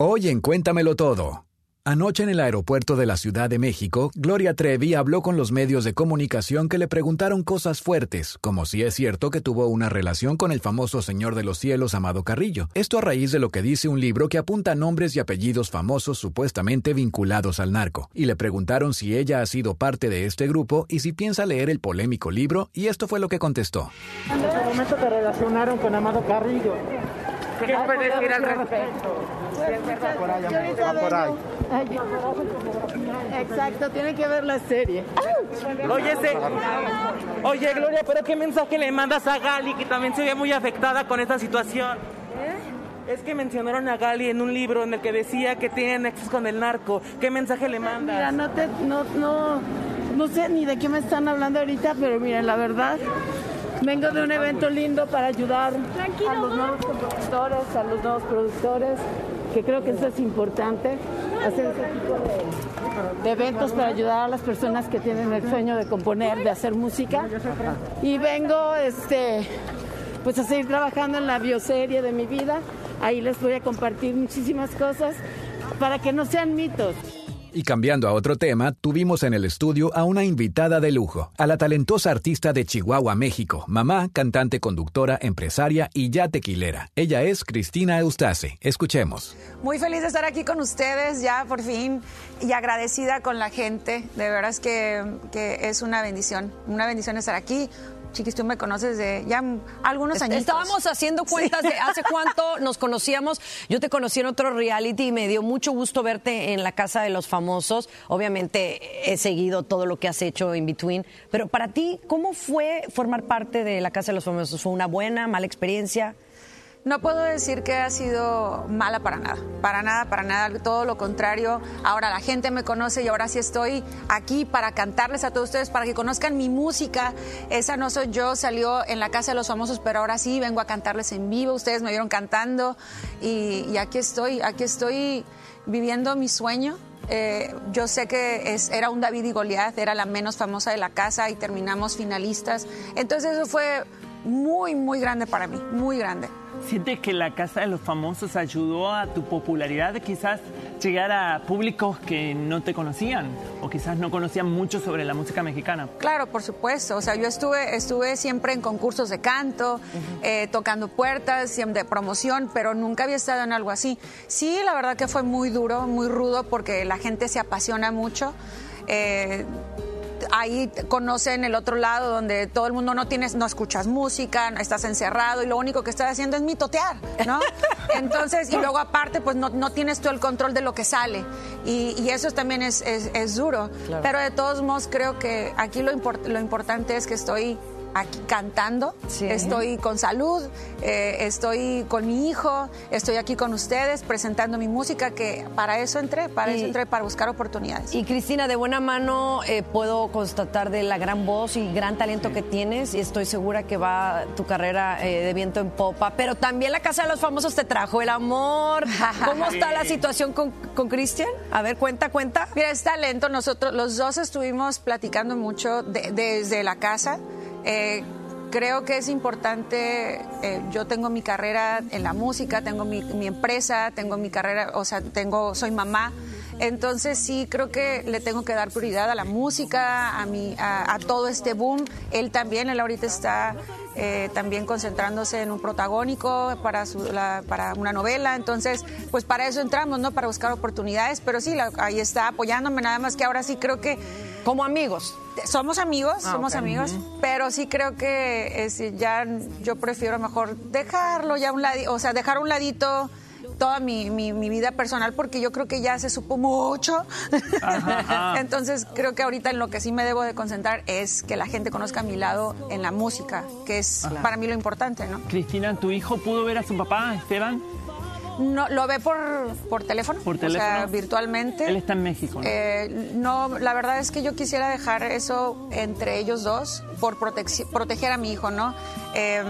Hoy en Cuéntamelo Todo. Anoche en el aeropuerto de la Ciudad de México, Gloria Trevi habló con los medios de comunicación que le preguntaron cosas fuertes, como si es cierto que tuvo una relación con el famoso Señor de los Cielos, Amado Carrillo. Esto a raíz de lo que dice un libro que apunta nombres y apellidos famosos supuestamente vinculados al narco. Y le preguntaron si ella ha sido parte de este grupo y si piensa leer el polémico libro, y esto fue lo que contestó. En momento te relacionaron con Amado Carrillo. ¿Qué puedes decir al respecto? Exacto, tiene que ver la serie. Oye, Oye, Gloria, pero ¿qué mensaje le mandas a Gali, que también se ve muy afectada con esta situación? Es que mencionaron a Gali en un libro en el que decía que tiene nexos con el narco. ¿Qué mensaje le mandas? Mira, no te, no, no, no sé ni de qué me están hablando ahorita, pero miren, la verdad, vengo de un evento lindo para ayudar a los nuevos compositores, a los nuevos productores, que creo que eso es importante, hacer ese tipo de, de eventos para ayudar a las personas que tienen el sueño de componer, de hacer música. Y vengo, este, pues a seguir trabajando en la bioserie de mi vida. Ahí les voy a compartir muchísimas cosas para que no sean mitos. Y cambiando a otro tema, tuvimos en el estudio a una invitada de lujo, a la talentosa artista de Chihuahua, México, mamá, cantante, conductora, empresaria y ya tequilera. Ella es Cristina Eustace. Escuchemos. Muy feliz de estar aquí con ustedes ya por fin y agradecida con la gente. De verdad es que, que es una bendición, una bendición estar aquí. Chiquis, tú me conoces de ya algunos años. Estábamos haciendo cuentas de hace cuánto nos conocíamos. Yo te conocí en otro reality y me dio mucho gusto verte en la Casa de los Famosos. Obviamente he seguido todo lo que has hecho in between. Pero para ti, ¿cómo fue formar parte de la Casa de los Famosos? ¿Fue una buena, mala experiencia? No puedo decir que ha sido mala para nada, para nada, para nada, todo lo contrario. Ahora la gente me conoce y ahora sí estoy aquí para cantarles a todos ustedes, para que conozcan mi música. Esa no soy yo, salió en la Casa de los Famosos, pero ahora sí vengo a cantarles en vivo. Ustedes me vieron cantando y, aquí estoy, aquí estoy viviendo mi sueño. Eh, yo sé que era un David y Goliat, era la menos famosa de la casa y terminamos finalistas. Entonces eso fue muy, muy grande para mí, muy grande. ¿Sientes que la Casa de los Famosos ayudó a tu popularidad quizás llegar a públicos que no te conocían o quizás no conocían mucho sobre la música mexicana? Claro, por supuesto. O sea, yo estuve, estuve siempre en concursos de canto, eh, tocando puertas, de promoción, pero nunca había estado en algo así. Sí, la verdad que fue muy duro, muy rudo, porque la gente se apasiona mucho. Eh, ahí conocen el otro lado donde todo el mundo no tienes, no escuchas música, no estás encerrado y lo único que estás haciendo es mitotear, ¿no? Entonces, y luego aparte, pues no, no tienes tú el control de lo que sale. Y, y eso también es, es, es duro. Pero de todos modos, creo que aquí lo, import- lo importante es que estoy aquí cantando, Sí. estoy con salud, eh, estoy con mi hijo, estoy aquí con ustedes presentando mi música, que para eso entré, para Y- eso entré, para buscar oportunidades. Y Cristina, de buena mano eh, puedo constatar de la gran voz y gran talento que tienes y estoy segura que va tu carrera eh, de viento en popa. Pero también la Casa de los Famosos te trajo el amor. ¿Cómo está la situación con con Cristian? A ver, cuenta, cuenta. Mira, es talento. Nosotros los dos estuvimos platicando mucho de- desde la casa. Eh, creo que es importante. eh, yo tengo mi carrera en la música, tengo mi, empresa, tengo mi carrera, o sea, tengo, soy mamá. Entonces sí creo que le tengo que dar prioridad a la música, a, mi, a todo este boom. Él también, él ahorita está eh, también concentrándose en un protagónico para, su- la- para una novela. Entonces, pues para eso entramos, ¿no? Para buscar oportunidades. Pero sí, la- ahí está apoyándome. Nada más que ahora sí creo que Como amigos. somos amigos, somos amigos, pero sí creo que es, ya yo prefiero mejor dejarlo ya a un ladito, o sea, dejar a un ladito toda mi, mi- mi vida personal porque yo creo que ya se supo mucho. Ajá. Entonces creo que ahorita en lo que sí me debo de concentrar es que la gente conozca mi lado en la música, que es para mí lo importante, ¿no? Cristina, ¿tu hijo pudo ver a su papá, Esteban? No, lo ve por, por teléfono, ¿Por o sea, teléfono? virtualmente. Él está en México, ¿no? Eh, no, la verdad es que yo quisiera dejar eso entre ellos dos por protec- proteger a mi hijo, ¿no? Eh,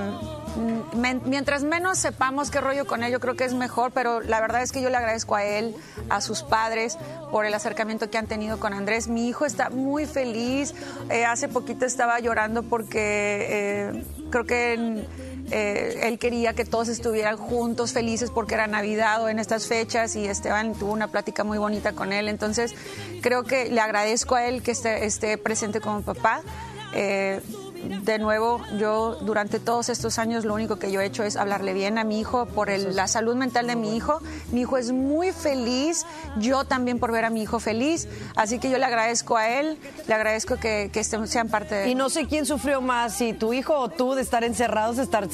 mientras menos sepamos qué rollo con él, yo creo que es mejor, pero la verdad es que yo le agradezco a él, a sus padres, por el acercamiento que han tenido con Andrés. Mi hijo está muy feliz. Eh, hace poquito estaba llorando porque eh, creo que eh, él quería que todos estuvieran juntos, felices porque era Navidad o en estas fechas y Esteban tuvo una plática muy bonita con él. Entonces creo que le agradezco a él que esté, presente como papá. De nuevo, yo durante todos estos años lo único que yo he hecho es hablarle bien a mi hijo por el- la salud mental de mi hijo. Mi hijo es muy feliz, yo también por ver a mi hijo feliz, así que yo le agradezco a él, le agradezco que, que estén- sean parte de... Y no sé quién sufrió más, si tu hijo o tú, de estar encerrados, de estar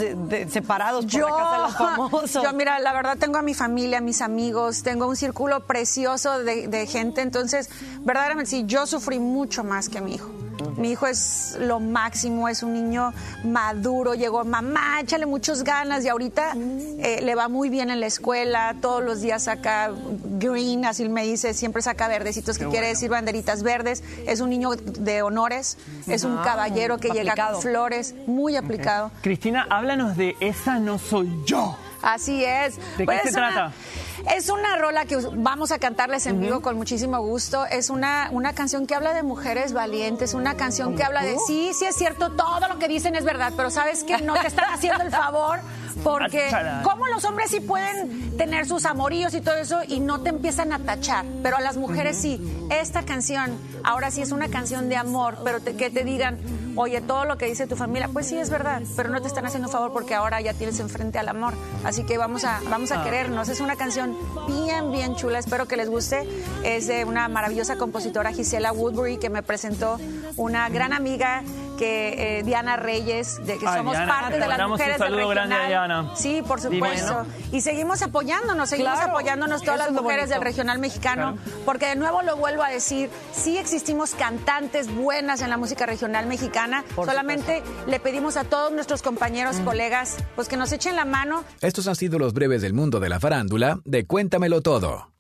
separados por la casa de los famosos. yo, mira, la verdad tengo a mi familia, a mis amigos, tengo un círculo precioso de, de gente, entonces, verdaderamente sí, yo sufrí mucho más que mi hijo. Mi hijo es lo máximo, es un niño maduro, llegó, mamá, échale muchas ganas y ahorita eh, le va muy bien en la escuela, todos los días saca green, así me dice, siempre saca verdecitos, que quiere decir banderitas verdes, es un niño de honores, es un Ah, caballero que llega con flores, muy aplicado. Cristina, háblanos de Esa no soy yo. Así es. ¿De Pues qué es se una- trata? Es una rola que vamos a cantarles en vivo con muchísimo gusto. Es una, una canción que habla de mujeres valientes, una canción que habla de sí, sí es cierto, todo lo que dicen es verdad, pero sabes que no te están haciendo el favor porque como los hombres sí pueden tener sus amoríos y todo eso y no te empiezan a tachar, pero a las mujeres sí. Esta canción ahora sí es una canción de amor, pero te- que te digan, oye, todo lo que dice tu familia, pues sí es verdad, pero no te están haciendo un favor porque ahora ya tienes enfrente al amor. Así que vamos a, vamos a querernos. Es una canción bien, bien chula. Espero que les guste. Es de una maravillosa compositora, Gisela Woodbury, que me presentó una gran amiga que eh, Diana Reyes, de que Ay, somos Diana, parte te de las mandamos un mujeres del saludo grande a regional. Diana. Sí, por supuesto. Y seguimos apoyándonos, seguimos Claro. apoyándonos todas las mujeres del regional mexicano, porque de nuevo lo vuelvo a decir, sí existimos cantantes buenas en la música regional mexicana, Por solamente le pedimos a todos nuestros compañeros, colegas, pues que nos echen la mano Estos han sido los breves del mundo de la farándula de Cuéntamelo Todo.